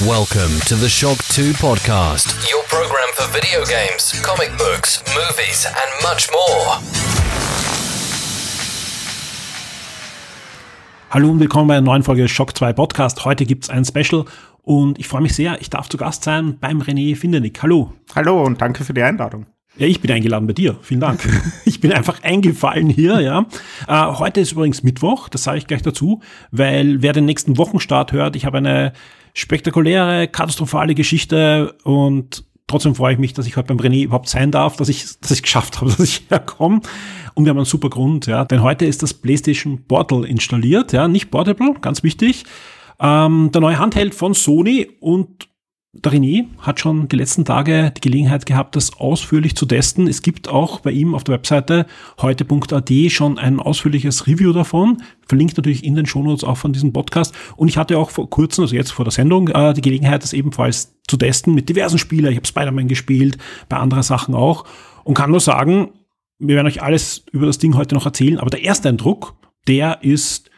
Welcome to the Shock 2 podcast, your program for video games, comic books, movies, and much more. Hallo und willkommen bei einer neuen Folge Shock 2 Podcast. Heute gibt's ein Special und ich freue mich sehr, ich darf zu Gast sein beim René Findenick. Hallo. Hallo und danke für die Einladung. Ja, ich bin eingeladen bei dir. Vielen Dank. Ich bin einfach eingefallen hier, ja. Äh, heute ist übrigens Mittwoch, das sage ich gleich dazu, weil wer den nächsten Wochenstart hört, ich habe eine spektakuläre, katastrophale Geschichte und trotzdem freue ich mich, dass ich heute beim René überhaupt sein darf, dass ich dass ich geschafft habe, dass ich herkomme. Und wir haben einen super Grund, ja, denn heute ist das PlayStation Portal installiert, ja, nicht Portable, ganz wichtig. Ähm, der neue Handheld von Sony und der René hat schon die letzten Tage die Gelegenheit gehabt, das ausführlich zu testen. Es gibt auch bei ihm auf der Webseite heute.at schon ein ausführliches Review davon. Verlinkt natürlich in den Shownotes auch von diesem Podcast. Und ich hatte auch vor kurzem, also jetzt vor der Sendung, äh, die Gelegenheit, das ebenfalls zu testen mit diversen Spielern. Ich habe Spider-Man gespielt, bei anderen Sachen auch. Und kann nur sagen, wir werden euch alles über das Ding heute noch erzählen. Aber der erste Eindruck, der ist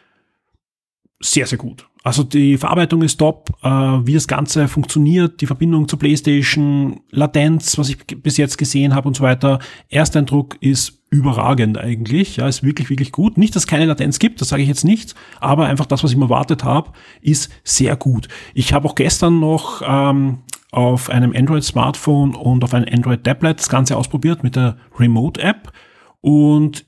sehr, sehr gut. Also die Verarbeitung ist top, äh, wie das Ganze funktioniert, die Verbindung zur PlayStation, Latenz, was ich bis jetzt gesehen habe und so weiter. Ersteindruck ist überragend eigentlich, ja, ist wirklich, wirklich gut. Nicht, dass es keine Latenz gibt, das sage ich jetzt nicht, aber einfach das, was ich mir erwartet habe, ist sehr gut. Ich habe auch gestern noch ähm, auf einem Android-Smartphone und auf einem Android-Tablet das Ganze ausprobiert mit der Remote-App und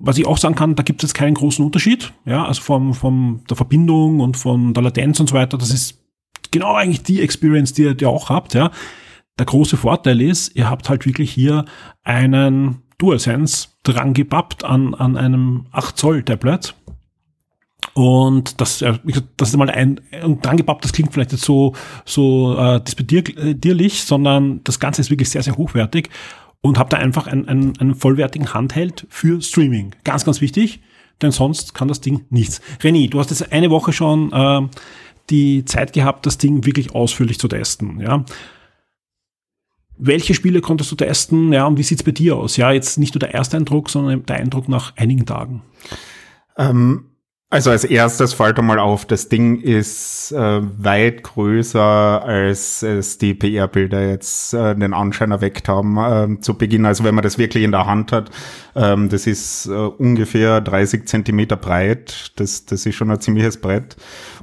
was ich auch sagen kann, da gibt es jetzt keinen großen Unterschied, ja, also vom, vom der Verbindung und von der Latenz und so weiter. Das ist genau eigentlich die Experience, die ihr, die ihr auch habt, ja. Der große Vorteil ist, ihr habt halt wirklich hier einen DualSense dran gebappt an, an einem 8 Zoll Tablet. Und das, das ist mal ein, und dran gebappt, das klingt vielleicht jetzt so, so äh, disputierlich, sondern das Ganze ist wirklich sehr, sehr hochwertig und habe da einfach einen, einen, einen vollwertigen Handheld für Streaming. Ganz, ganz wichtig, denn sonst kann das Ding nichts. René, du hast jetzt eine Woche schon äh, die Zeit gehabt, das Ding wirklich ausführlich zu testen. Ja. Welche Spiele konntest du testen? Ja, und wie sieht's bei dir aus? Ja, jetzt nicht nur der erste Eindruck, sondern der Eindruck nach einigen Tagen. Ähm, also als erstes fällt einmal auf, das Ding ist äh, weit größer, als es die PR-Bilder jetzt äh, den Anschein erweckt haben äh, zu Beginn. Also wenn man das wirklich in der Hand hat, ähm, das ist äh, ungefähr 30 Zentimeter breit. Das, das ist schon ein ziemliches Brett.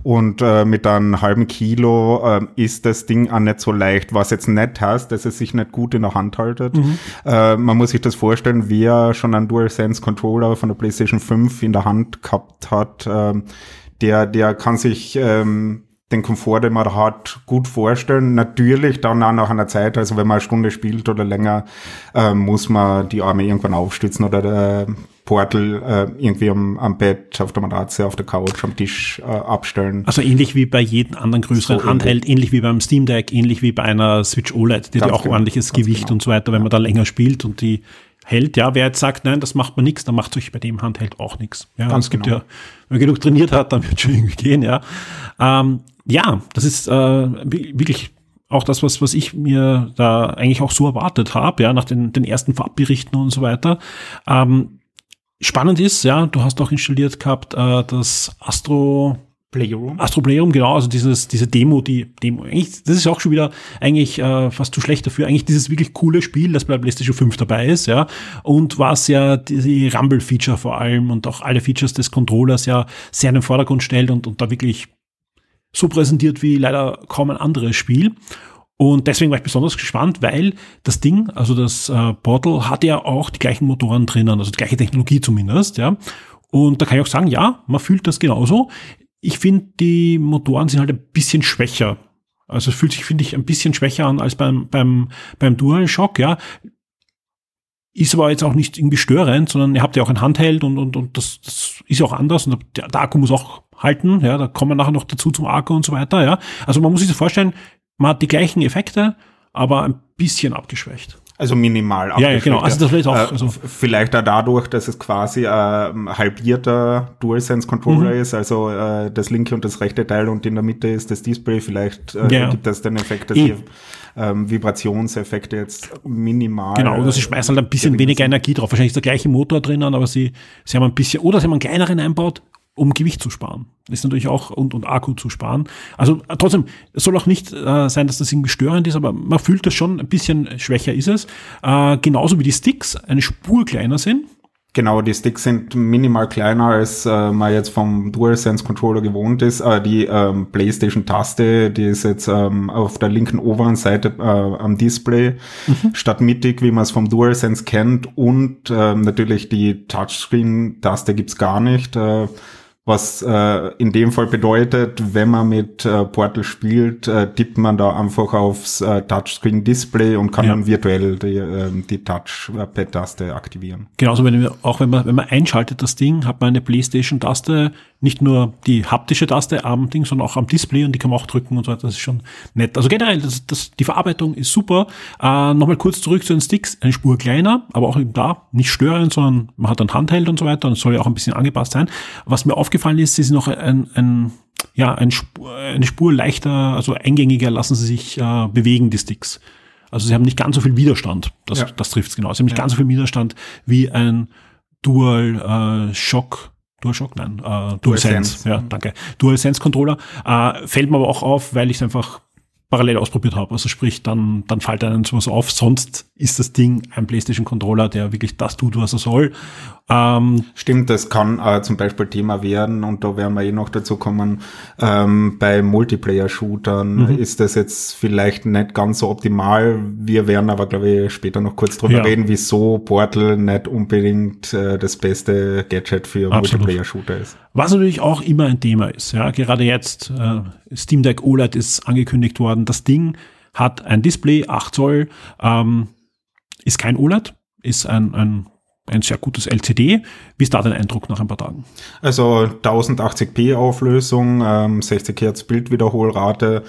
Und äh, mit einem halben Kilo äh, ist das Ding auch nicht so leicht, was jetzt nicht heißt, dass es sich nicht gut in der Hand haltet. Mhm. Äh, man muss sich das vorstellen, wer schon einen DualSense Controller von der PlayStation 5 in der Hand gehabt hat, ähm, der, der kann sich ähm, den Komfort, den man hat, gut vorstellen. Natürlich dann auch nach einer Zeit, also wenn man eine Stunde spielt oder länger, äh, muss man die Arme irgendwann aufstützen oder der Portal äh, irgendwie am, am Bett, auf der Matratze, auf der Couch, am Tisch äh, abstellen. Also ähnlich wie bei jedem anderen größeren so Handheld, ähnlich. ähnlich wie beim Steam Deck, ähnlich wie bei einer Switch OLED, die hat auch genau, ordentliches Gewicht genau. und so weiter, wenn man da länger spielt und die hält. Ja, wer jetzt sagt, nein, das macht man nichts, dann macht euch bei dem Handheld auch nichts. Ja, Ganz es gibt genau. ja, wenn man genug trainiert hat, dann wird schon irgendwie gehen, ja. Ähm, ja, das ist äh, wirklich auch das, was, was ich mir da eigentlich auch so erwartet habe, ja, nach den, den ersten Farbberichten und so weiter. Ähm, spannend ist, ja, du hast auch installiert gehabt äh, das Astro Playroom. Astro Playroom, genau, also dieses, diese Demo, die Demo, eigentlich, das ist auch schon wieder eigentlich äh, fast zu schlecht dafür. Eigentlich dieses wirklich coole Spiel, das bei PlayStation 5 dabei ist, ja. Und was ja die, die Rumble-Feature vor allem und auch alle Features des Controllers ja sehr in den Vordergrund stellt und, und da wirklich so präsentiert wie leider kaum ein anderes Spiel. Und deswegen war ich besonders gespannt, weil das Ding, also das äh, Portal, hat ja auch die gleichen Motoren drinnen, also die gleiche Technologie zumindest, ja. Und da kann ich auch sagen, ja, man fühlt das genauso. Ich finde, die Motoren sind halt ein bisschen schwächer. Also es fühlt sich, finde ich, ein bisschen schwächer an als beim, beim, beim DualShock, ja. Ist aber jetzt auch nicht irgendwie störend, sondern ihr habt ja auch ein Handheld und, und, und das, das ist ja auch anders und der, der Akku muss auch halten, ja, da kommen wir nachher noch dazu zum Akku und so weiter, ja. Also man muss sich das vorstellen, man hat die gleichen Effekte, aber ein bisschen abgeschwächt. Also minimal Ja, ja genau. Also das vielleicht auch. Also vielleicht auch dadurch, dass es quasi ein äh, halbierter DualSense-Controller mhm. ist, also äh, das linke und das rechte Teil und in der Mitte ist das Display. Vielleicht äh, ja. gibt es den Effekt, dass hier ähm, Vibrationseffekte jetzt minimal. Genau, oder sie schmeißen halt ein bisschen weniger Energie drauf. Wahrscheinlich ist der gleiche Motor drinnen, aber sie, sie haben ein bisschen, oder sie haben einen kleineren einbaut, um Gewicht zu sparen. Ist natürlich auch und, und Akku zu sparen. Also äh, trotzdem, es soll auch nicht äh, sein, dass das irgendwie störend ist, aber man fühlt das schon ein bisschen schwächer ist es. Äh, genauso wie die Sticks eine Spur kleiner sind. Genau, die Sticks sind minimal kleiner, als äh, man jetzt vom DualSense Controller gewohnt ist. Äh, die ähm, PlayStation-Taste, die ist jetzt ähm, auf der linken oberen Seite äh, am Display mhm. statt mittig, wie man es vom DualSense kennt. Und ähm, natürlich die Touchscreen-Taste gibt's gar nicht. Äh, was äh, in dem Fall bedeutet, wenn man mit äh, Portal spielt, äh, tippt man da einfach aufs äh, Touchscreen-Display und kann ja. dann virtuell die, äh, die Touchpad-Taste aktivieren. Genauso, wenn auch wenn man, wenn man einschaltet das Ding, hat man eine PlayStation-Taste, nicht nur die haptische Taste am Ding, sondern auch am Display und die kann man auch drücken und so weiter. Das ist schon nett. Also generell, das, das, die Verarbeitung ist super. Äh, Nochmal kurz zurück zu den Sticks. Eine Spur kleiner, aber auch eben da nicht störend, sondern man hat ein Handheld und so weiter und es soll ja auch ein bisschen angepasst sein. Was mir aufgefallen ist, sie sind noch ein, ein ja, ein Spur, eine Spur leichter, also eingängiger lassen sie sich äh, bewegen, die Sticks. Also sie haben nicht ganz so viel Widerstand. Das, ja. das trifft es genau. Sie haben nicht ja. ganz so viel Widerstand wie ein Dual äh, Shock DualShock, nein, äh, DualSense, ja, danke. DualSense Controller. Äh, fällt mir aber auch auf, weil ich es einfach parallel ausprobiert habe. Also sprich, dann, dann fällt einem sowas auf. Sonst ist das Ding ein PlayStation Controller, der wirklich das tut, was er soll. Ähm, Stimmt, das kann äh, zum Beispiel Thema werden und da werden wir eh noch dazu kommen. Ähm, bei Multiplayer-Shootern mhm. ist das jetzt vielleicht nicht ganz so optimal. Wir werden aber, glaube ich, später noch kurz drüber ja. reden, wieso Portal nicht unbedingt äh, das beste Gadget für Multiplayer-Shooter ist. Was natürlich auch immer ein Thema ist. Ja, gerade jetzt äh, Steam Deck OLED ist angekündigt worden. Das Ding hat ein Display, 8 Zoll, ähm, ist kein OLED, ist ein, ein ein sehr gutes LCD. Wie ist da dein Eindruck nach ein paar Tagen? Also 1080p Auflösung, ähm, 60 Hertz Bildwiederholrate,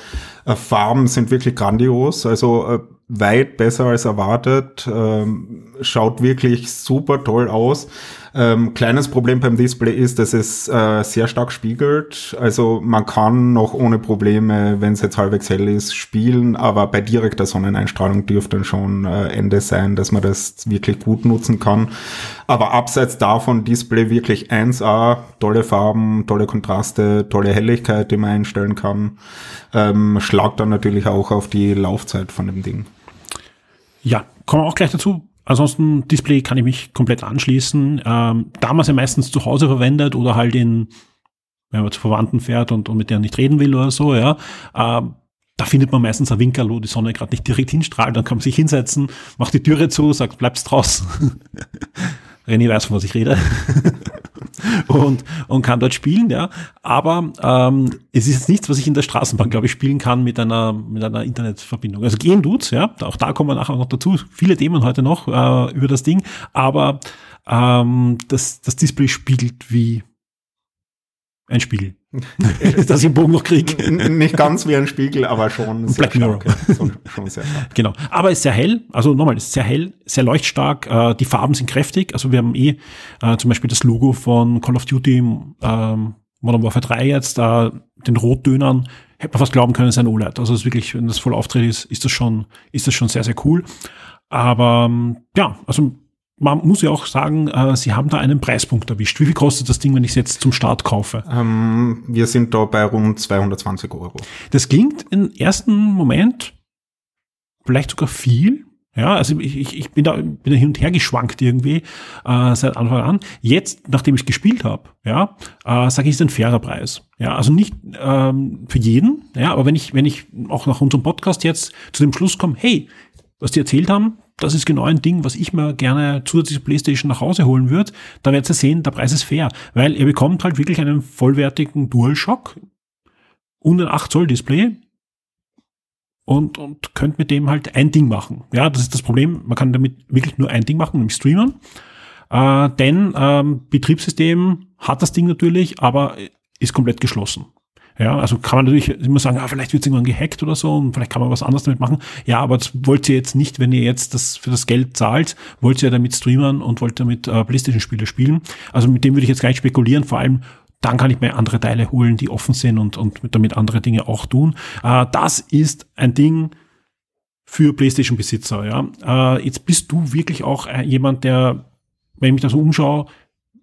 äh, Farben sind wirklich grandios, also äh, weit besser als erwartet, ähm, schaut wirklich super toll aus. Ähm, kleines Problem beim Display ist, dass es äh, sehr stark spiegelt. Also man kann noch ohne Probleme, wenn es jetzt halbwegs hell ist, spielen, aber bei direkter Sonneneinstrahlung dürfte dann schon äh, Ende sein, dass man das wirklich gut nutzen kann. Aber abseits davon Display wirklich 1A, tolle Farben, tolle Kontraste, tolle Helligkeit, die man einstellen kann. Ähm, schlagt dann natürlich auch auf die Laufzeit von dem Ding. Ja, kommen wir auch gleich dazu. Ansonsten Display kann ich mich komplett anschließen. Ähm, damals ja meistens zu Hause verwendet oder halt in, wenn man zu Verwandten fährt und, und mit denen nicht reden will oder so, ja. Ähm, da findet man meistens ein Winkel, wo die Sonne gerade nicht direkt hinstrahlt, dann kann man sich hinsetzen, macht die Türe zu, sagt, bleibst draußen. René weiß, von was ich rede. und, und kann dort spielen, ja. Aber ähm, es ist jetzt nichts, was ich in der Straßenbahn, glaube ich, spielen kann mit einer, mit einer Internetverbindung. Also gehen tut's, ja. Auch da kommen wir nachher noch dazu. Viele Themen heute noch äh, über das Ding. Aber ähm, das, das Display spiegelt wie ein Spiegel. dass ich einen Bogen noch kriege. Nicht ganz wie ein Spiegel, aber schon sehr Black Mirror. Schon, schon. Genau. Aber ist sehr hell. Also nochmal, ist sehr hell, sehr leuchtstark. Äh, die Farben sind kräftig. Also wir haben eh äh, zum Beispiel das Logo von Call of Duty ähm, Modern Warfare 3 jetzt, äh, den Rotdönern, hätte man fast glauben können, es ist ein OLED. Also es ist wirklich, wenn das voll auftritt ist, ist das schon, ist das schon sehr, sehr cool. Aber ähm, ja, also man muss ja auch sagen, äh, Sie haben da einen Preispunkt erwischt. Wie viel kostet das Ding, wenn ich es jetzt zum Start kaufe? Ähm, wir sind da bei rund 220 Euro. Das klingt im ersten Moment vielleicht sogar viel. Ja, also ich, ich, ich bin, da, bin da hin und her geschwankt irgendwie äh, seit Anfang an. Jetzt, nachdem ich gespielt habe, ja, äh, sage ich, ist ein fairer Preis. Ja, also nicht ähm, für jeden, ja, aber wenn ich, wenn ich auch nach unserem Podcast jetzt zu dem Schluss komme, hey, was die erzählt haben, das ist genau ein Ding, was ich mir gerne zusätzlich Playstation nach Hause holen würde. Da werdet ihr sehen, der Preis ist fair, weil ihr bekommt halt wirklich einen vollwertigen DualShock und ein 8 Zoll Display und, und könnt mit dem halt ein Ding machen. Ja, das ist das Problem. Man kann damit wirklich nur ein Ding machen, nämlich streamen. Äh, denn ähm, Betriebssystem hat das Ding natürlich, aber ist komplett geschlossen. Ja, also kann man natürlich immer sagen, ah, vielleicht wird es irgendwann gehackt oder so und vielleicht kann man was anderes damit machen. Ja, aber das wollt ihr jetzt nicht, wenn ihr jetzt das für das Geld zahlt, wollt ihr damit streamen und wollt damit äh, Playstation-Spiele spielen. Also mit dem würde ich jetzt gar nicht spekulieren, vor allem dann kann ich mir andere Teile holen, die offen sind und, und damit andere Dinge auch tun. Äh, das ist ein Ding für PlayStation-Besitzer. Ja. Äh, jetzt bist du wirklich auch äh, jemand, der, wenn ich mich da so umschaue,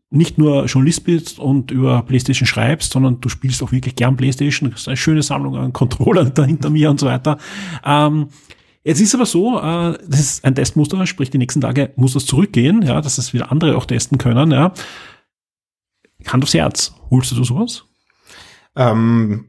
nicht nur Journalist bist und über PlayStation schreibst, sondern du spielst auch wirklich gern PlayStation. Das ist eine schöne Sammlung an Controllern da hinter mir und so weiter. Ähm, Jetzt ist aber so, äh, das ist ein Testmuster, sprich die nächsten Tage muss das zurückgehen, ja, dass es wieder andere auch testen können, ja. Hand aufs Herz, holst du sowas? Ähm,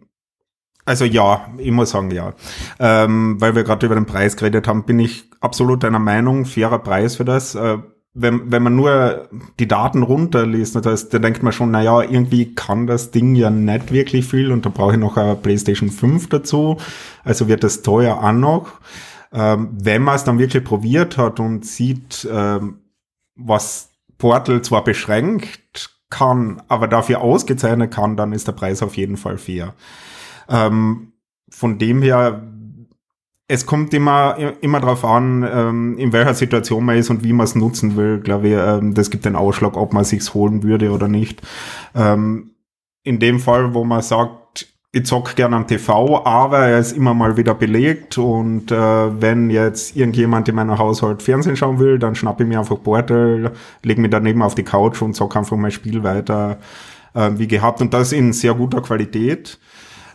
also ja, ich muss sagen ja. Ähm, weil wir gerade über den Preis geredet haben, bin ich absolut deiner Meinung, fairer Preis für das. Äh, wenn, wenn man nur die Daten runterliest, das heißt, da denkt man schon, naja, irgendwie kann das Ding ja nicht wirklich viel und da brauche ich noch eine PlayStation 5 dazu. Also wird das teuer auch noch. Ähm, wenn man es dann wirklich probiert hat und sieht, ähm, was Portal zwar beschränkt kann, aber dafür ausgezeichnet kann, dann ist der Preis auf jeden Fall fair. Ähm, von dem her, es kommt immer, immer darauf an, ähm, in welcher Situation man ist und wie man es nutzen will. Glaube ich, ähm, das gibt den Ausschlag, ob man sich's holen würde oder nicht. Ähm, in dem Fall, wo man sagt, ich zock gerne am TV, aber er ist immer mal wieder belegt und äh, wenn jetzt irgendjemand in meinem Haushalt Fernsehen schauen will, dann schnappe ich mir einfach Portal, lege mich daneben auf die Couch und zock einfach mein Spiel weiter äh, wie gehabt und das in sehr guter Qualität.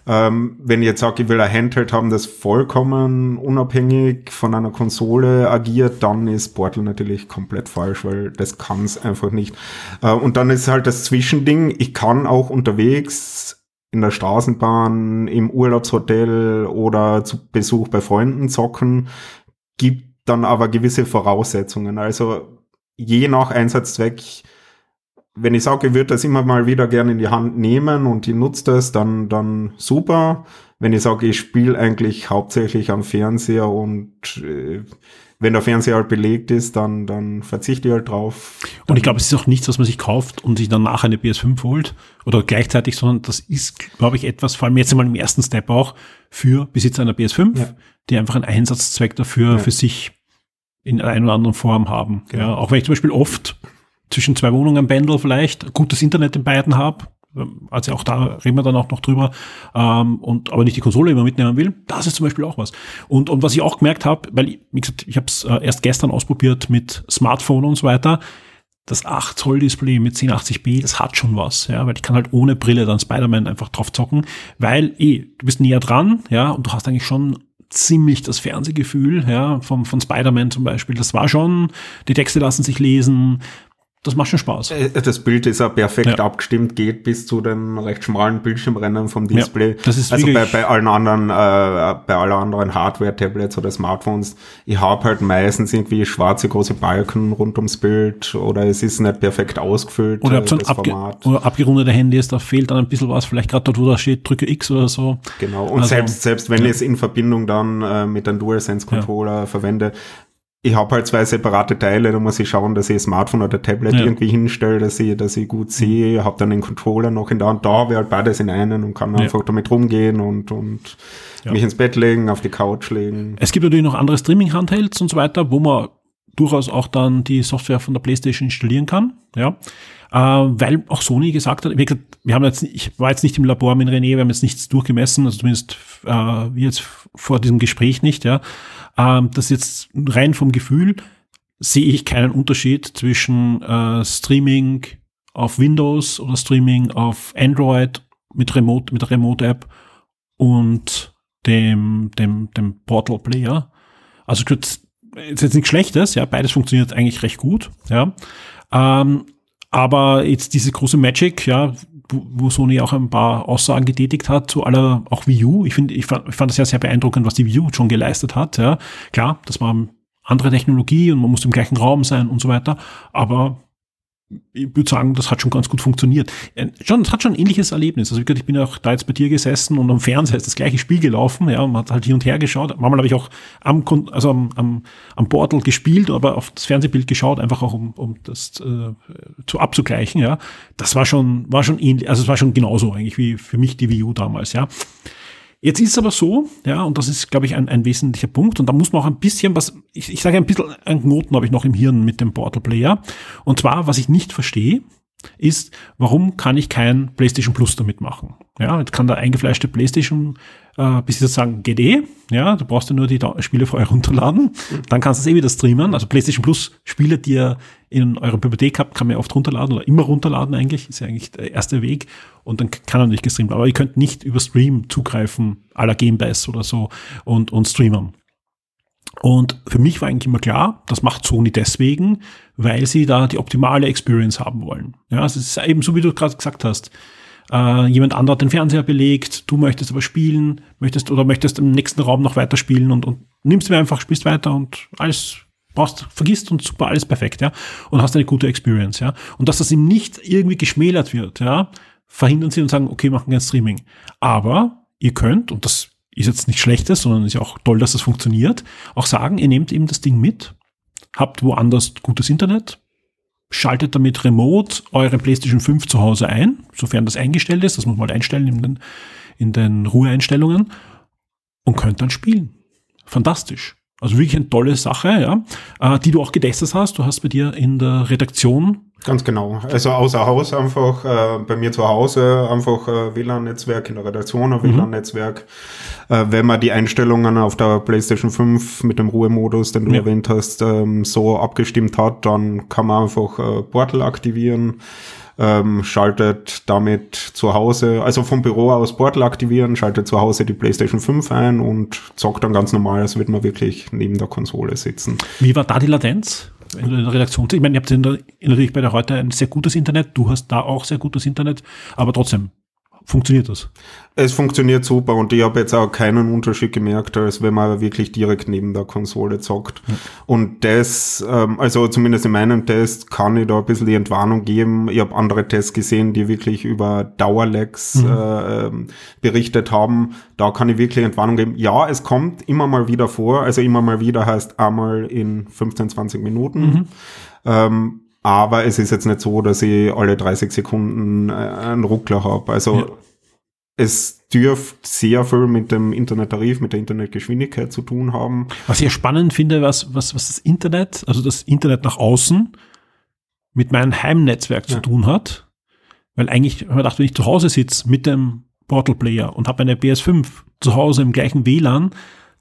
Ähm, wenn ich jetzt sage, ich will ein Handheld haben, das vollkommen unabhängig von einer Konsole agiert, dann ist Portal natürlich komplett falsch, weil das kann es einfach nicht. Äh, und dann ist halt das Zwischending, ich kann auch unterwegs in der Straßenbahn, im Urlaubshotel oder zu Besuch bei Freunden zocken, gibt dann aber gewisse Voraussetzungen. Also je nach Einsatzzweck, wenn ich sage, ich würde das immer mal wieder gerne in die Hand nehmen und ich nutze das, dann, dann super. Wenn ich sage, ich spiele eigentlich hauptsächlich am Fernseher und äh, wenn der Fernseher halt belegt ist, dann, dann verzichte ich halt drauf. Und ich glaube, es ist auch nichts, was man sich kauft und sich dann nachher eine PS5 holt oder gleichzeitig, sondern das ist, glaube ich, etwas, vor allem jetzt einmal im ersten Step auch, für Besitzer einer PS5, ja. die einfach einen Einsatzzweck dafür ja. für sich in einer oder anderen Form haben. Genau. Ja, auch wenn ich zum Beispiel oft zwischen zwei Wohnungen pendel vielleicht, gutes Internet in beiden habe, also auch da reden wir dann auch noch drüber, ähm, und aber nicht die Konsole immer mitnehmen will, das ist zum Beispiel auch was. Und, und was ich auch gemerkt habe, weil, wie gesagt, ich habe es äh, erst gestern ausprobiert mit Smartphone und so weiter, das 8 Zoll Display mit 1080p, das hat schon was, ja, weil ich kann halt ohne Brille dann Spider-Man einfach drauf zocken, weil eh, du bist näher dran, ja, und du hast eigentlich schon ziemlich das Fernsehgefühl, ja, von, von Spider-Man zum Beispiel. Das war schon, die Texte lassen sich lesen, das macht schon Spaß. Äh, das Bild ist auch perfekt ja. abgestimmt, geht bis zu den recht schmalen Bildschirmrändern vom Display. Ja, das ist also bei, bei allen anderen, äh, bei allen anderen Hardware-Tablets oder Smartphones, ich habe halt meistens irgendwie schwarze große Balken rund ums Bild oder es ist nicht perfekt ausgefüllt. Oder, äh, so ein abge oder abgerundete Handys, da fehlt dann ein bisschen was, vielleicht gerade dort, wo da steht, drücke X oder so. Genau, und also, selbst, selbst wenn ja. ich es in Verbindung dann äh, mit einem DualSense-Controller verwende, ich habe halt zwei separate Teile, da muss ich schauen, dass ich Smartphone oder Tablet ja. irgendwie hinstelle, dass ich, dass ich gut sehe, habe dann den Controller noch in der Hand, da habe ich halt beides in einen und kann ja. einfach damit rumgehen und, und ja. mich ins Bett legen, auf die Couch legen. Es gibt natürlich noch andere Streaming-Handhelds und so weiter, wo man durchaus auch dann die Software von der PlayStation installieren kann, ja. Äh, weil auch Sony gesagt hat, wir haben jetzt, ich war jetzt nicht im Labor mit René, wir haben jetzt nichts durchgemessen, also zumindest äh, wie jetzt vor diesem Gespräch nicht, ja. Ähm, das jetzt rein vom Gefühl sehe ich keinen Unterschied zwischen äh, Streaming auf Windows oder Streaming auf Android mit Remote, mit der Remote-App und dem, dem, dem Portal Player. Also ist jetzt nichts Schlechtes, ja, beides funktioniert eigentlich recht gut, ja. Ähm, aber jetzt diese große Magic, ja, wo Sony auch ein paar Aussagen getätigt hat zu aller, auch Wii U. Ich finde, ich fand, ich fand das ja sehr beeindruckend, was die Wii U schon geleistet hat. Ja, klar, das war andere Technologie und man muss im gleichen Raum sein und so weiter. Aber ich würde sagen, das hat schon ganz gut funktioniert. Äh, schon, es hat schon ein ähnliches Erlebnis. Also ich bin auch da jetzt bei dir gesessen und am Fernseher ist das gleiche Spiel gelaufen, ja, und man hat halt hin und her geschaut. Manchmal habe ich auch am, also am, am, am Portal gespielt, aber auf das Fernsehbild geschaut, einfach auch um, um das äh, zu abzugleichen, ja. Das war schon, war schon ähnlich, also es war schon genauso eigentlich wie für mich die Wii U damals, ja. Jetzt ist es aber so, ja, und das ist, glaube ich, ein, ein wesentlicher Punkt, und da muss man auch ein bisschen was, ich, ich sage ein bisschen, ein Knoten habe ich noch im Hirn mit dem Portal Player. Und zwar, was ich nicht verstehe, ist, warum kann ich kein PlayStation Plus damit machen? Ja, jetzt kann der eingefleischte PlayStation äh, jetzt sagen, geht eh, ja, du brauchst ja nur die Spiele vorher runterladen, dann kannst du es eh wieder streamen. Also PlayStation Plus Spiele, die ihr in eurer Bibliothek habt, kann man oft runterladen oder immer runterladen eigentlich, ist ja eigentlich der erste Weg und dann kann er nicht gestreamt. Aber ihr könnt nicht über Stream zugreifen, la Game Pass oder so und, und streamen. Und für mich war eigentlich immer klar, das macht Sony deswegen, weil sie da die optimale Experience haben wollen. Ja, es ist eben so, wie du gerade gesagt hast. Äh, jemand anderer hat den Fernseher belegt, du möchtest aber spielen, möchtest oder möchtest im nächsten Raum noch weiter spielen und, und nimmst mir einfach, spielst weiter und alles brauchst, vergisst und super, alles perfekt, ja. Und hast eine gute Experience, ja. Und dass das ihm nicht irgendwie geschmälert wird, ja, verhindern sie und sagen, okay, machen kein Streaming. Aber ihr könnt, und das ist jetzt nicht schlechtes, sondern ist ja auch toll, dass das funktioniert, auch sagen, ihr nehmt eben das Ding mit, habt woanders gutes Internet, schaltet damit remote eure PlayStation 5 zu Hause ein, sofern das eingestellt ist, das muss man halt einstellen in den, in den Ruheeinstellungen und könnt dann spielen. Fantastisch. Also wirklich eine tolle Sache, ja, äh, die du auch getestet hast. Du hast bei dir in der Redaktion Ganz genau. Also außer Haus einfach, äh, bei mir zu Hause einfach äh, WLAN-Netzwerk, in der Redaktion ein mhm. WLAN-Netzwerk. Äh, wenn man die Einstellungen auf der PlayStation 5 mit dem Ruhemodus, den du ja. erwähnt hast, ähm, so abgestimmt hat, dann kann man einfach äh, Portal aktivieren ähm, schaltet damit zu Hause, also vom Büro aus Portal aktivieren, schaltet zu Hause die PlayStation 5 ein und zockt dann ganz normal, als würde man wirklich neben der Konsole sitzen. Wie war da die Latenz? in der Redaktion. Ich meine, ihr habt natürlich bei der heute ein sehr gutes Internet, du hast da auch sehr gutes Internet, aber trotzdem, funktioniert das? Es funktioniert super und ich habe jetzt auch keinen Unterschied gemerkt, als wenn man wirklich direkt neben der Konsole zockt. Ja. Und das, ähm, also zumindest in meinem Test, kann ich da ein bisschen die Entwarnung geben. Ich habe andere Tests gesehen, die wirklich über Dauerlags mhm. äh, ähm, berichtet haben. Da kann ich wirklich Entwarnung geben. Ja, es kommt immer mal wieder vor. Also immer mal wieder heißt einmal in 15, 20 Minuten. Mhm. Ähm, aber es ist jetzt nicht so, dass ich alle 30 Sekunden äh, einen Ruckler habe. Also ja. es dürfte sehr viel mit dem Internettarif, mit der Internetgeschwindigkeit zu tun haben. Was ich spannend finde, was, was, was das Internet, also das Internet nach außen mit meinem Heimnetzwerk ja. zu tun hat. Weil eigentlich, wenn man dachte, wenn ich zu Hause sitze mit dem Portal Player und habe eine PS5 zu Hause im gleichen WLAN,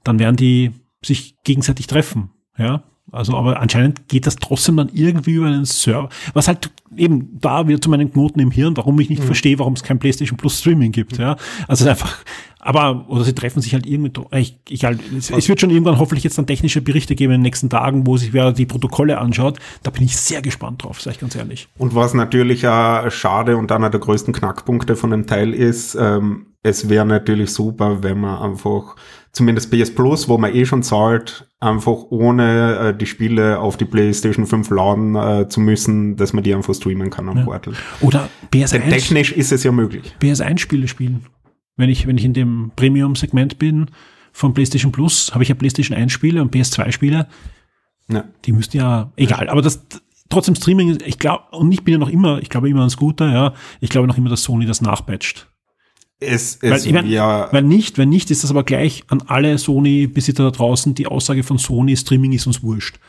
dann werden die sich gegenseitig treffen. Ja, also, aber anscheinend geht das trotzdem dann irgendwie über einen Server. Was halt eben da wieder zu meinen Knoten im Hirn, warum ich nicht mhm. verstehe, warum es kein PlayStation Plus Streaming gibt. Ja, also einfach. Aber oder sie treffen sich halt irgendwie. Ich, ich halt, es, es, wird schon irgendwann hoffentlich jetzt dann technische Berichte geben in den nächsten Tagen, wo sich wer die Protokolle anschaut. Da bin ich sehr gespannt drauf, sage ich ganz ehrlich. Und was natürlich äh, schade und einer der größten Knackpunkte von dem Teil ist, ähm, es wäre natürlich super, wenn man einfach zumindest PS Plus, wo man eh schon zahlt, einfach ohne äh, die Spiele auf die PlayStation 5 laden äh, zu müssen, dass man die einfach streamen kann am ja. Portal. Oder PS1. Denn technisch ist es ja möglich. PS1-Spiele spielen. Wenn ich, wenn ich in dem Premium-Segment bin von PlayStation Plus, habe ich ja PlayStation 1-Spiele und PS2-Spiele. Ja. Die müssten ja, egal, aber das, trotzdem Streaming, ich glaube, und ich bin ja noch immer, ich glaube immer an Scooter, ja, ich glaube noch immer, dass Sony das nachpatcht. Es, es, weil, ich mein, ja. Wenn nicht, wenn nicht, ist das aber gleich an alle Sony-Besitzer da draußen, die Aussage von Sony, Streaming ist uns wurscht.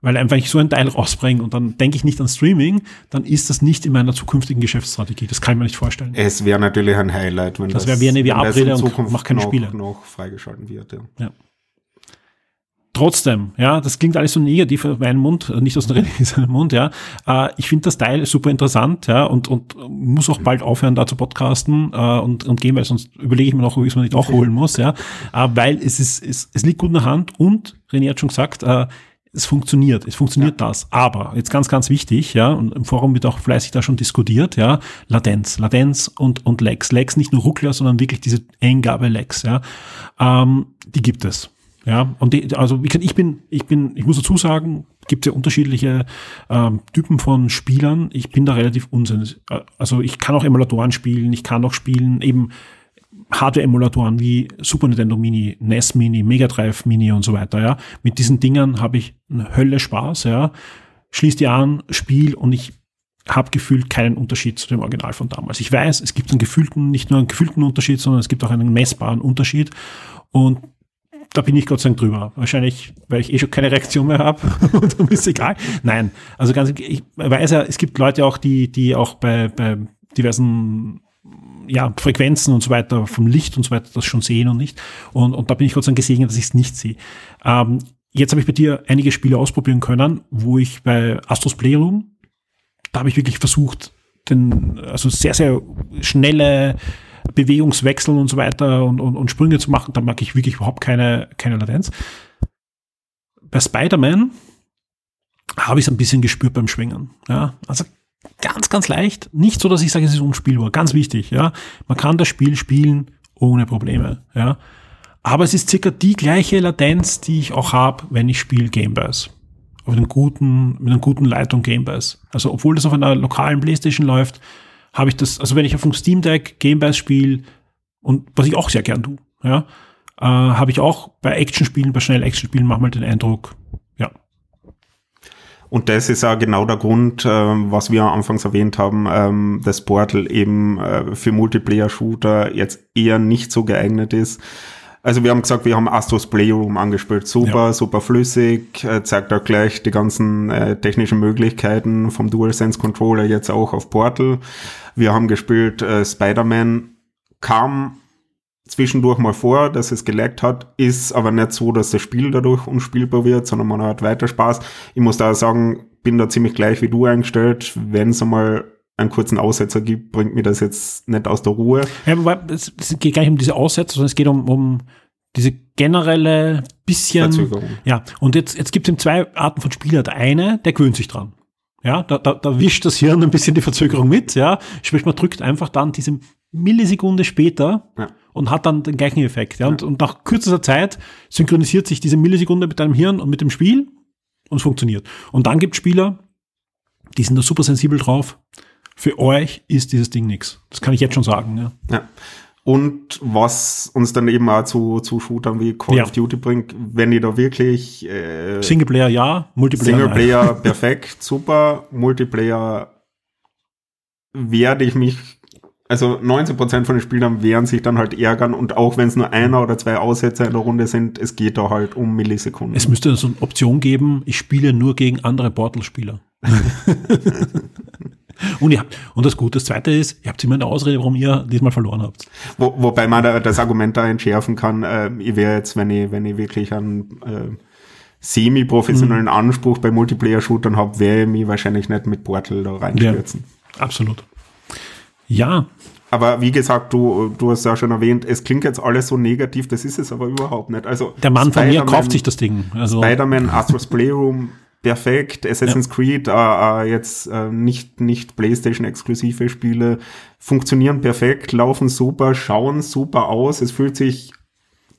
Weil einfach ich so ein Teil rausbringe und dann denke ich nicht an Streaming, dann ist das nicht in meiner zukünftigen Geschäftsstrategie. Das kann ich mir nicht vorstellen. Es wäre natürlich ein Highlight, wenn das, das wäre wie eine VR-Brille und macht keine noch, Spiele. noch freigeschalten wird. Ja. ja. Trotzdem, ja, das klingt alles so negativ auf meinen Mund, nicht aus dem seinem Mund, ja. Äh, ich finde das Teil super interessant, ja, und, und muss auch bald aufhören, da zu podcasten äh, und, und gehen, weil sonst überlege ich mir noch, ob ich es mir nicht auch holen muss, ja. Äh, weil es ist, es, es liegt gut in der Hand und René hat schon gesagt, äh, es funktioniert, es funktioniert ja. das. Aber jetzt ganz, ganz wichtig, ja, und im Forum wird auch fleißig da schon diskutiert, ja, Latenz, Latenz und, und Lags. Lags nicht nur Ruckler, sondern wirklich diese Eingabe-Lags, ja, ähm, die gibt es. Ja, und die, also ich bin, ich bin, ich muss dazu sagen, gibt ja unterschiedliche ähm, Typen von Spielern. Ich bin da relativ unsinnig. Also ich kann auch Emulatoren spielen, ich kann auch spielen eben Hardware-Emulatoren wie Super Nintendo Mini, NES Mini, Mega Drive Mini und so weiter. Ja, mit diesen Dingern habe ich eine Hölle Spaß. Ja, schließ die an, spiel und ich habe gefühlt keinen Unterschied zu dem Original von damals. Ich weiß, es gibt einen gefühlten, nicht nur einen gefühlten Unterschied, sondern es gibt auch einen messbaren Unterschied. Und da bin ich Gott sei Dank drüber. Wahrscheinlich, weil ich eh schon keine Reaktion mehr habe und dann ist egal. Nein, also ganz, ich weiß ja, es gibt Leute auch, die, die auch bei, bei diversen ja, Frequenzen und so weiter, vom Licht und so weiter, das schon sehen und nicht. Und, und da bin ich Gott sei Dank gesegnet, dass ich es nicht sehe. Ähm, jetzt habe ich bei dir einige Spiele ausprobieren können, wo ich bei Astros Playroom, da habe ich wirklich versucht, den, also sehr, sehr schnelle Bewegungswechsel und so weiter und, und, und Sprünge zu machen, da mag ich wirklich überhaupt keine, keine Latenz. Bei Spider-Man habe ich es ein bisschen gespürt beim Schwingen. Ja, also ganz, ganz leicht. Nicht so, dass ich sage, es ist unspielbar. Ganz wichtig. Ja, man kann das Spiel spielen ohne Probleme. Ja, aber es ist circa die gleiche Latenz, die ich auch habe, wenn ich spiele Gameboys. Auf einem mit einer guten Leitung Gameboys. Also, obwohl das auf einer lokalen Playstation läuft, habe ich das, also wenn ich auf dem Steam Deck Gameboys spiele und was ich auch sehr gern tue, ja, äh, habe ich auch bei Actionspielen, bei schnell Actionspielen manchmal den Eindruck, ja. Und das ist ja genau der Grund, äh, was wir anfangs erwähnt haben, ähm, dass Portal eben äh, für Multiplayer-Shooter jetzt eher nicht so geeignet ist. Also wir haben gesagt, wir haben Astros Playroom angespielt. Super, ja. super flüssig, äh, zeigt auch gleich die ganzen äh, technischen Möglichkeiten vom DualSense Controller jetzt auch auf Portal. Wir haben gespielt äh, Spider-Man, kam zwischendurch mal vor, dass es geleckt hat, ist aber nicht so, dass das Spiel dadurch unspielbar wird, sondern man hat weiter Spaß. Ich muss da sagen, bin da ziemlich gleich wie du eingestellt. Wenn es einmal einen kurzen Aussetzer gibt, bringt mir das jetzt nicht aus der Ruhe. Ja, aber es, es geht gar nicht um diese Aussetzer, sondern es geht um, um diese generelle bisschen. Verzögerung. Ja, und jetzt, jetzt gibt es eben zwei Arten von Spieler. Der eine, der gewöhnt sich dran. Ja, da, da, da wischt das Hirn ein bisschen die Verzögerung mit, ja. Sprich, man drückt einfach dann diese Millisekunde später ja. und hat dann den gleichen Effekt. Ja. Und, und nach kürzester Zeit synchronisiert sich diese Millisekunde mit deinem Hirn und mit dem Spiel und es funktioniert. Und dann gibt es Spieler, die sind da super sensibel drauf. Für euch ist dieses Ding nichts. Das kann ich jetzt schon sagen. Ja. ja. Und was uns dann eben auch zu, zu Shootern wie Call ja. of Duty bringt, wenn ihr da wirklich äh, Singleplayer ja, Multiplayer Singleplayer perfekt, super, Multiplayer werde ich mich, also 19% von den Spielern werden sich dann halt ärgern und auch wenn es nur einer oder zwei Aussätze in der Runde sind, es geht da halt um Millisekunden. Es müsste so eine Option geben, ich spiele nur gegen andere Portal-Spieler. Und, ihr habt, und das Gute, das Zweite ist, ihr habt immer eine Ausrede, warum ihr diesmal verloren habt. Wo, wobei man da, das Argument da entschärfen kann, äh, ich wäre jetzt, wenn ich, wenn ich wirklich einen äh, semi-professionellen mhm. Anspruch bei Multiplayer-Shootern habe, wäre ich mich wahrscheinlich nicht mit Portal da reinstürzen. Ja, absolut. Ja. Aber wie gesagt, du, du hast ja schon erwähnt, es klingt jetzt alles so negativ, das ist es aber überhaupt nicht. Also der Mann von mir kauft sich das Ding. Also. Spider-Man, Astro's Playroom, perfekt. Assassin's ja. Creed, äh, äh, jetzt äh, nicht, nicht PlayStation-exklusive Spiele, funktionieren perfekt, laufen super, schauen super aus. Es fühlt sich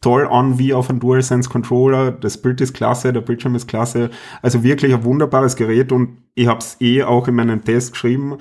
toll an wie auf einem DualSense Controller. Das Bild ist klasse, der Bildschirm ist klasse. Also wirklich ein wunderbares Gerät und ich habe es eh auch in meinem Test geschrieben.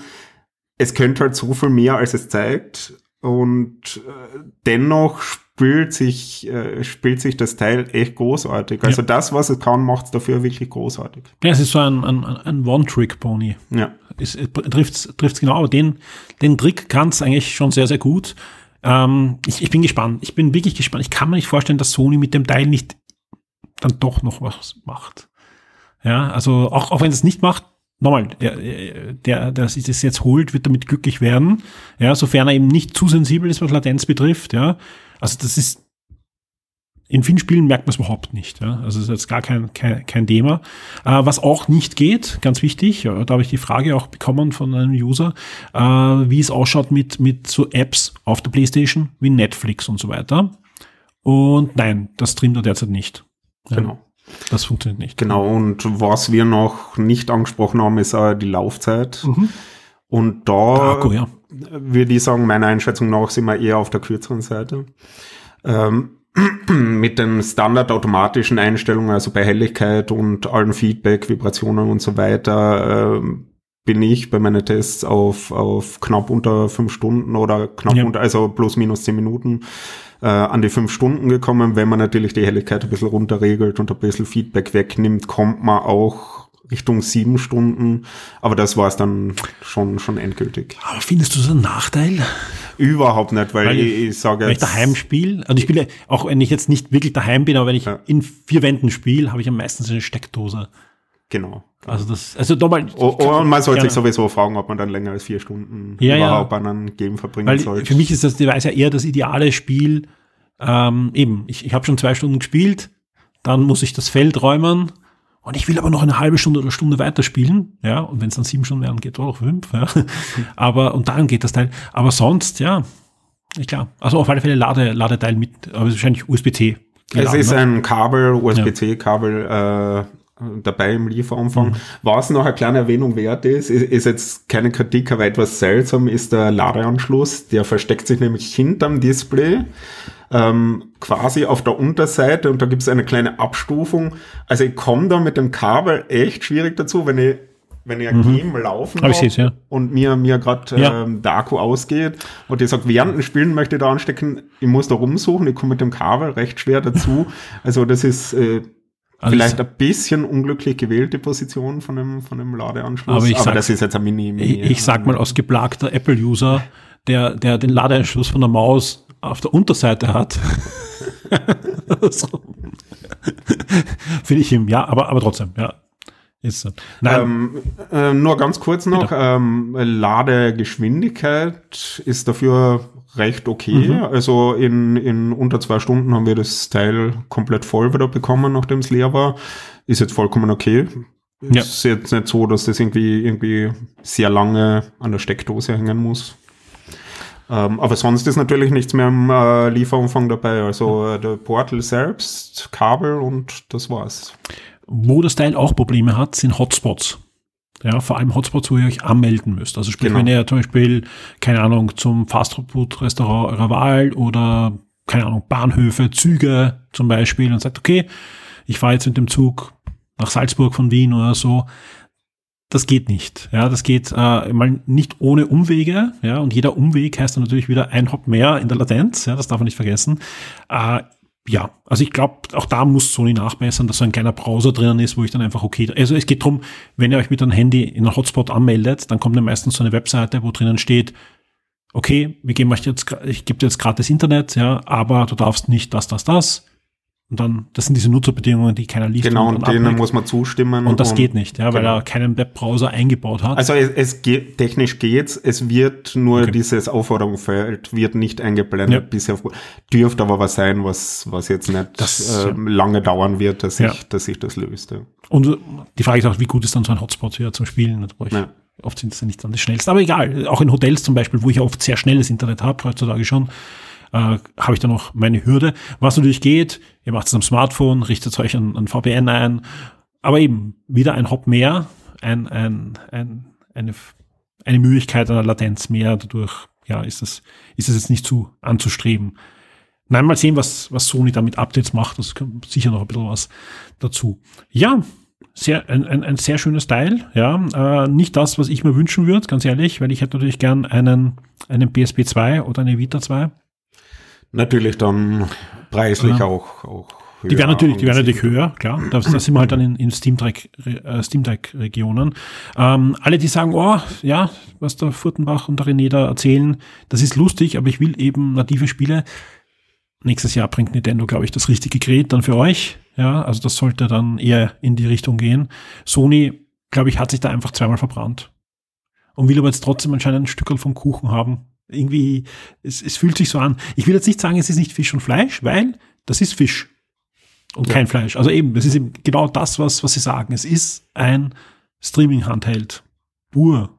Es könnte halt so viel mehr, als es zeigt. Und äh, dennoch spielt sich, äh, spielt sich das Teil echt großartig. Also ja. das, was es kann, macht es dafür wirklich großartig. Ja, es ist so ein, ein, ein One-Trick-Pony. Ja. Es, es trifft es genau, aber den, den Trick kann es eigentlich schon sehr, sehr gut. Ähm, ich, ich bin gespannt. Ich bin wirklich gespannt. Ich kann mir nicht vorstellen, dass Sony mit dem Teil nicht dann doch noch was macht. Ja, also auch, auch wenn es nicht macht, nochmal, der, der, der sich das jetzt holt, wird damit glücklich werden. Ja, sofern er eben nicht zu sensibel ist, was Latenz betrifft. Ja, also das ist in vielen Spielen merkt man es überhaupt nicht. Ja? Also das ist jetzt gar kein, kein, kein Thema. Äh, was auch nicht geht, ganz wichtig, da habe ich die Frage auch bekommen von einem User, äh, wie es ausschaut mit, mit so Apps auf der Playstation wie Netflix und so weiter. Und nein, das streamt er derzeit nicht. Ja, genau. Das funktioniert nicht. Genau, und was wir noch nicht angesprochen haben, ist äh, die Laufzeit. Mhm. Und da Akku, ja. Würde ich sagen, meiner Einschätzung nach sind wir eher auf der kürzeren Seite. Ähm, mit den standardautomatischen Einstellungen, also bei Helligkeit und allen Feedback, Vibrationen und so weiter, äh, bin ich bei meinen Tests auf, auf knapp unter fünf Stunden oder knapp ja. unter, also plus minus zehn Minuten äh, an die fünf Stunden gekommen. Wenn man natürlich die Helligkeit ein bisschen runterregelt und ein bisschen Feedback wegnimmt, kommt man auch Richtung sieben Stunden, aber das war es dann schon, schon endgültig. Aber findest du so einen Nachteil? Überhaupt nicht, weil, Weil ich, ich sage Wenn ich daheim spiele, also ich spiele, auch wenn ich jetzt nicht wirklich daheim bin, aber wenn ich Ja. in vier Wänden spiele, habe ich am meisten so eine Steckdose. Genau. Also das, also nochmal. Oh, oh, und man sollte sich sowieso fragen, ob man dann länger als vier Stunden Ja, ja. überhaupt an einem Game verbringen Weil sollte. für mich ist das Device ja eher das ideale Spiel. Ähm, eben, ich, ich habe schon zwei Stunden gespielt, dann muss ich das Feld räumen und ich will aber noch eine halbe Stunde oder Stunde weiterspielen. Ja, und wenn es dann sieben Stunden werden, geht auch fünf. Ja. Aber, und dann geht das Teil. Aber sonst, ja, klar. Also auf alle Fälle Lade, Ladeteil mit, aber es ist wahrscheinlich USB-C. Es ist ne? ein Kabel, USB-C-Kabel äh, dabei im Lieferumfang. Mhm. Was noch eine kleine Erwähnung wert ist, ist, ist jetzt keine Kritik, aber etwas seltsam ist der Ladeanschluss. Der versteckt sich nämlich hinterm Display, ähm, quasi auf der Unterseite und da gibt es eine kleine Abstufung. Also ich komme da mit dem Kabel echt schwierig dazu, wenn ich wenn ich ein Game laufen Aber Mhm. hab seh's, ja. und mir, mir gerade Ja. ähm, der Akku ausgeht und ich sage, während dem Spielen möchte ich da anstecken, ich muss da rumsuchen, ich komme mit dem Kabel recht schwer dazu. Also das ist äh, Also vielleicht ich- ein bisschen unglücklich gewählte Position von dem, von dem Ladeanschluss. Aber ich sag- das ist jetzt ein Mini. Mini Ich, ich sag mal aus geplagter Apple-User, der, der den Ladeanschluss von der Maus auf der Unterseite hat. so. Finde ich ihm, ja, aber, aber trotzdem, ja. Ist so. Nein, Ähm, äh, nur ganz kurz noch, ähm, Ladegeschwindigkeit ist dafür recht okay. Mhm. Also in, in unter zwei Stunden haben wir das Teil komplett voll wieder bekommen, nachdem es leer war. Ist jetzt vollkommen okay. Ja. Ist jetzt nicht so, dass das irgendwie, irgendwie sehr lange an der Steckdose hängen muss. Ähm, aber sonst ist natürlich nichts mehr im äh, Lieferumfang dabei. Also äh, der Portal selbst, Kabel und das war's. Wo das Teil auch Probleme hat, sind Hotspots. Ja, vor allem Hotspots, wo ihr euch anmelden müsst. Also sprich, Genau. wenn ihr zum Beispiel, keine Ahnung, zum Fastfood-Restaurant eurer Wahl oder, keine Ahnung, Bahnhöfe, Züge zum Beispiel und sagt, okay, ich fahre jetzt mit dem Zug nach Salzburg von Wien oder so. Das geht nicht. Ja, das geht äh, mal nicht ohne Umwege. Ja, und jeder Umweg heißt dann natürlich wieder ein Hop mehr in der Latenz. Ja, das darf man nicht vergessen. Äh, ja, also ich glaube, auch da muss Sony nachbessern, dass so ein kleiner Browser drinnen ist, wo ich dann einfach okay, also es geht drum, wenn ihr euch mit einem Handy in einen Hotspot anmeldet, dann kommt dann meistens so eine Webseite, wo drinnen steht, okay, wir geben euch jetzt, ich gebe dir jetzt gratis Internet, ja, aber du darfst nicht das, das, das. Und dann, das sind diese Nutzerbedingungen, die keiner liest. Genau, und und denen abnickt. muss man zustimmen. Und das geht nicht, ja, weil genau. er keinen Webbrowser eingebaut hat. Also es, es geht, technisch geht's, es wird nur Okay. dieses Aufforderungsfeld wird nicht eingeblendet Ja. bisher. Dürfte aber was sein, was, was jetzt nicht Das, ähm, lange dauern wird, dass, Ja. sich, dass sich das löst. Ja. Und die Frage ist auch, wie gut ist dann so ein Hotspot hier zum Spielen? Da brauche ich- Ja. Oft sind es ja nicht dann das schnellste. Aber egal, auch in Hotels zum Beispiel, wo ich oft sehr schnelles Internet habe, heutzutage schon, äh, habe ich dann noch meine Hürde. Was natürlich geht, ihr macht es am Smartphone, richtet euch an, an VPN ein, aber eben wieder ein Hop mehr, ein, ein, ein, eine, eine Möglichkeit einer Latenz mehr. Dadurch ja, ist es ist es jetzt nicht zu anzustreben. Nein, mal sehen, was, was Sony da mit Updates macht. Das kommt sicher noch ein bisschen was dazu. Ja, sehr, ein, ein, ein sehr schönes Teil. Ja, äh, nicht das, was ich mir wünschen würde, ganz ehrlich, weil ich hätte natürlich gern einen, einen PSP 2 oder eine Vita 2. Natürlich dann preislich Ja. auch, auch Die werden natürlich, die werden natürlich höher, klar. Da, da sind wir halt dann in, in Steam Deck, äh, Steam Deck Regionen. Ähm, alle, die sagen, oh, ja, was der Furtenbach und der René da erzählen, das ist lustig, aber ich will eben native Spiele. Nächstes Jahr bringt Nintendo, glaube ich, das richtige Gerät dann für euch. Ja, also das sollte dann eher in die Richtung gehen. Sony, glaube ich, hat sich da einfach zweimal verbrannt. Und will aber jetzt trotzdem anscheinend ein Stückel vom Kuchen haben. Irgendwie, es, es fühlt sich so an. Ich will jetzt nicht sagen, es ist nicht Fisch und Fleisch, weil das ist Fisch und Ja. kein Fleisch. Also eben, das ist eben genau das, was, was sie sagen. Es ist ein Streaming-Handheld. Pur.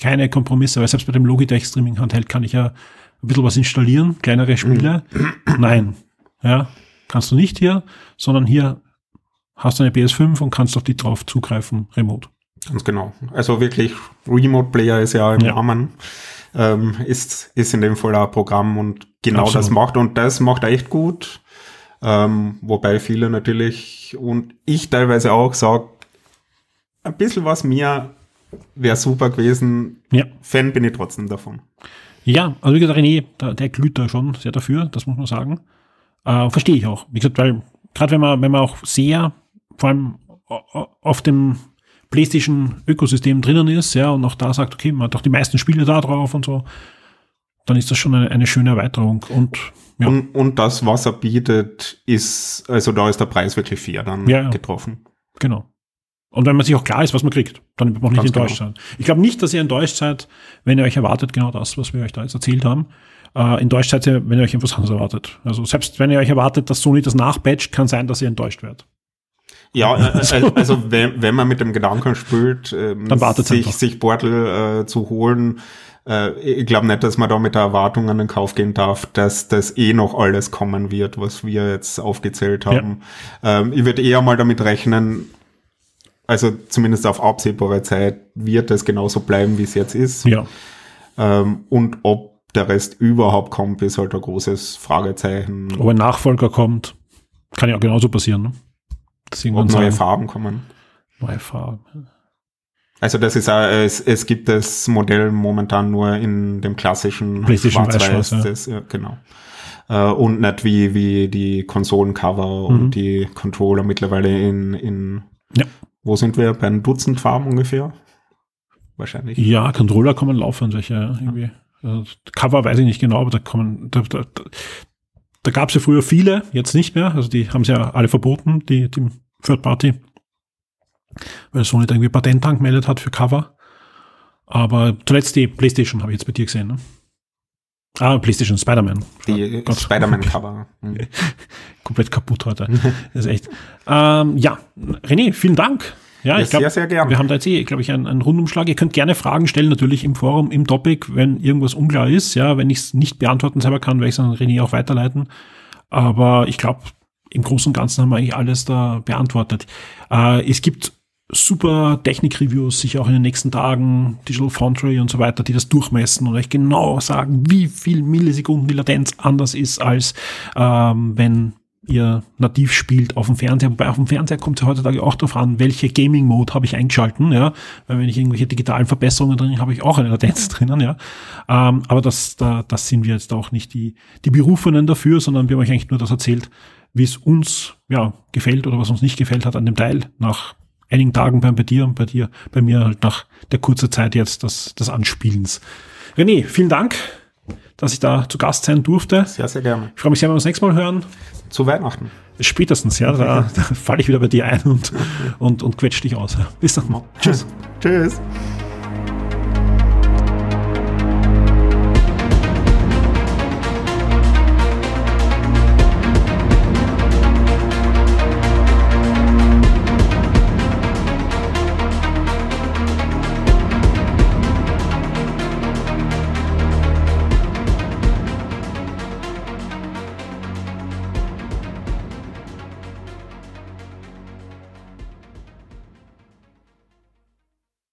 Keine Kompromisse, weil selbst bei dem Logitech Streaming-Handheld kann ich ja ein bisschen was installieren, kleinere Spiele. Nein. Ja, kannst du nicht hier, sondern hier hast du eine PS5 und kannst auf die drauf zugreifen, remote. Ganz genau. Also wirklich, Remote Player ist ja im Ja. Namen. Ähm, ist, ist in dem Fall ein Programm und genau Absolut. das macht und das macht er echt gut. Ähm, wobei viele natürlich und ich teilweise auch sage, ein bisschen was mehr wäre super gewesen. Ja. Fan bin ich trotzdem davon. Ja, also wie gesagt, René, der, der glüht da schon sehr dafür, das muss man sagen. Äh, Verstehe ich auch. Wie gesagt, weil gerade wenn man, wenn man auch sehr, vor allem auf dem PlayStation-Ökosystem drinnen ist, ja, und auch da sagt, okay, man hat doch die meisten Spiele da drauf und so, dann ist das schon eine, eine schöne Erweiterung. Und, ja. Und, und das, was er bietet, ist, also da ist der Preis wirklich fair dann Ja, ja. getroffen. Genau. Und wenn man sich auch klar ist, was man kriegt, dann wird man auch nicht Ganz enttäuscht genau. sein. Ich glaube nicht, dass ihr enttäuscht seid, wenn ihr euch erwartet, genau das, was wir euch da jetzt erzählt haben. Äh, enttäuscht seid ihr, wenn ihr euch etwas anderes erwartet. Also selbst wenn ihr euch erwartet, dass Sony das nachbatcht, kann sein, dass ihr enttäuscht werdet. Ja, äh, also, also wenn, wenn man mit dem Gedanken spielt, ähm, sich, sich Portal äh, zu holen, äh, ich glaube nicht, dass man da mit der Erwartung an den Kauf gehen darf, dass das eh noch alles kommen wird, was wir jetzt aufgezählt haben. Ähm, ich würde eher mal damit rechnen, also zumindest auf absehbare Zeit wird es genauso bleiben, wie es jetzt ist. Ja. Ähm, und ob der Rest überhaupt kommt, ist halt ein großes Fragezeichen. Ob ein Nachfolger kommt, kann ja auch genauso passieren. Ne? Irgendwann Ob neue sagen, Farben kommen. neue Farben. Also das ist es, es gibt das Modell momentan nur in dem klassischen Schwarz-Weiß, ja. das, ja, genau. Äh, und nicht wie, wie die Konsolencover Mhm. und die Controller mittlerweile in, in Ja. wo sind wir? Bei einem Dutzend Farben ungefähr? Wahrscheinlich. Ja, Controller kommen laufend welche irgendwie. Also, Cover weiß ich nicht genau, aber da kommen, da, da, da, gab es ja früher viele, jetzt nicht mehr. Also die haben sie ja alle verboten, die, die Third Party. Weil Sony da irgendwie Patent angemeldet hat für Cover. Aber zuletzt die PlayStation habe ich jetzt bei dir gesehen, ne? Ah, PlayStation Spider-Man. Die Gott. Spider-Man-Cover. Mhm. Komplett kaputt heute. Das ist echt. Ähm, ja, René, vielen Dank. Ja, ich glaube, sehr, sehr gern. wir haben da jetzt eh, glaube ich, einen, einen Rundumschlag. Ihr könnt gerne Fragen stellen, natürlich im Forum, im Topic, wenn irgendwas unklar ist. Ja, wenn ich es nicht beantworten selber kann, werde ich es an René auch weiterleiten. Aber ich glaube, im Großen und Ganzen haben wir eigentlich alles da beantwortet. Äh, es gibt super Technik-Reviews, sicher auch in den nächsten Tagen, Digital Foundry und so weiter, die das durchmessen und euch genau sagen, wie viel Millisekunden die Latenz anders ist, als ähm, wenn ihr nativ spielt auf dem Fernseher. Wobei auf dem Fernseher kommt es ja heutzutage auch darauf an, welche Gaming-Mode habe ich eingeschalten, ja. Weil wenn ich irgendwelche digitalen Verbesserungen drin habe, habe ich auch eine Latenz drinnen, ja. Ähm, aber das, da, das sind wir jetzt auch nicht die, die Berufenen dafür, sondern wir haben euch eigentlich nur das erzählt, wie es uns ja, gefällt oder was uns nicht gefällt hat an dem Teil nach einigen Tagen bei, bei dir und bei dir, bei mir halt nach der kurzen Zeit jetzt des, des Anspielens. René, vielen Dank, dass ich da zu Gast sein durfte. Sehr, sehr gerne. Ich freue mich sehr, wenn wir uns nächstes Mal hören. Zu Weihnachten. Spätestens, ja, da, da falle ich wieder bei dir ein und, und, und quetsch dich aus. Bis dann. Tschüss. Tschüss.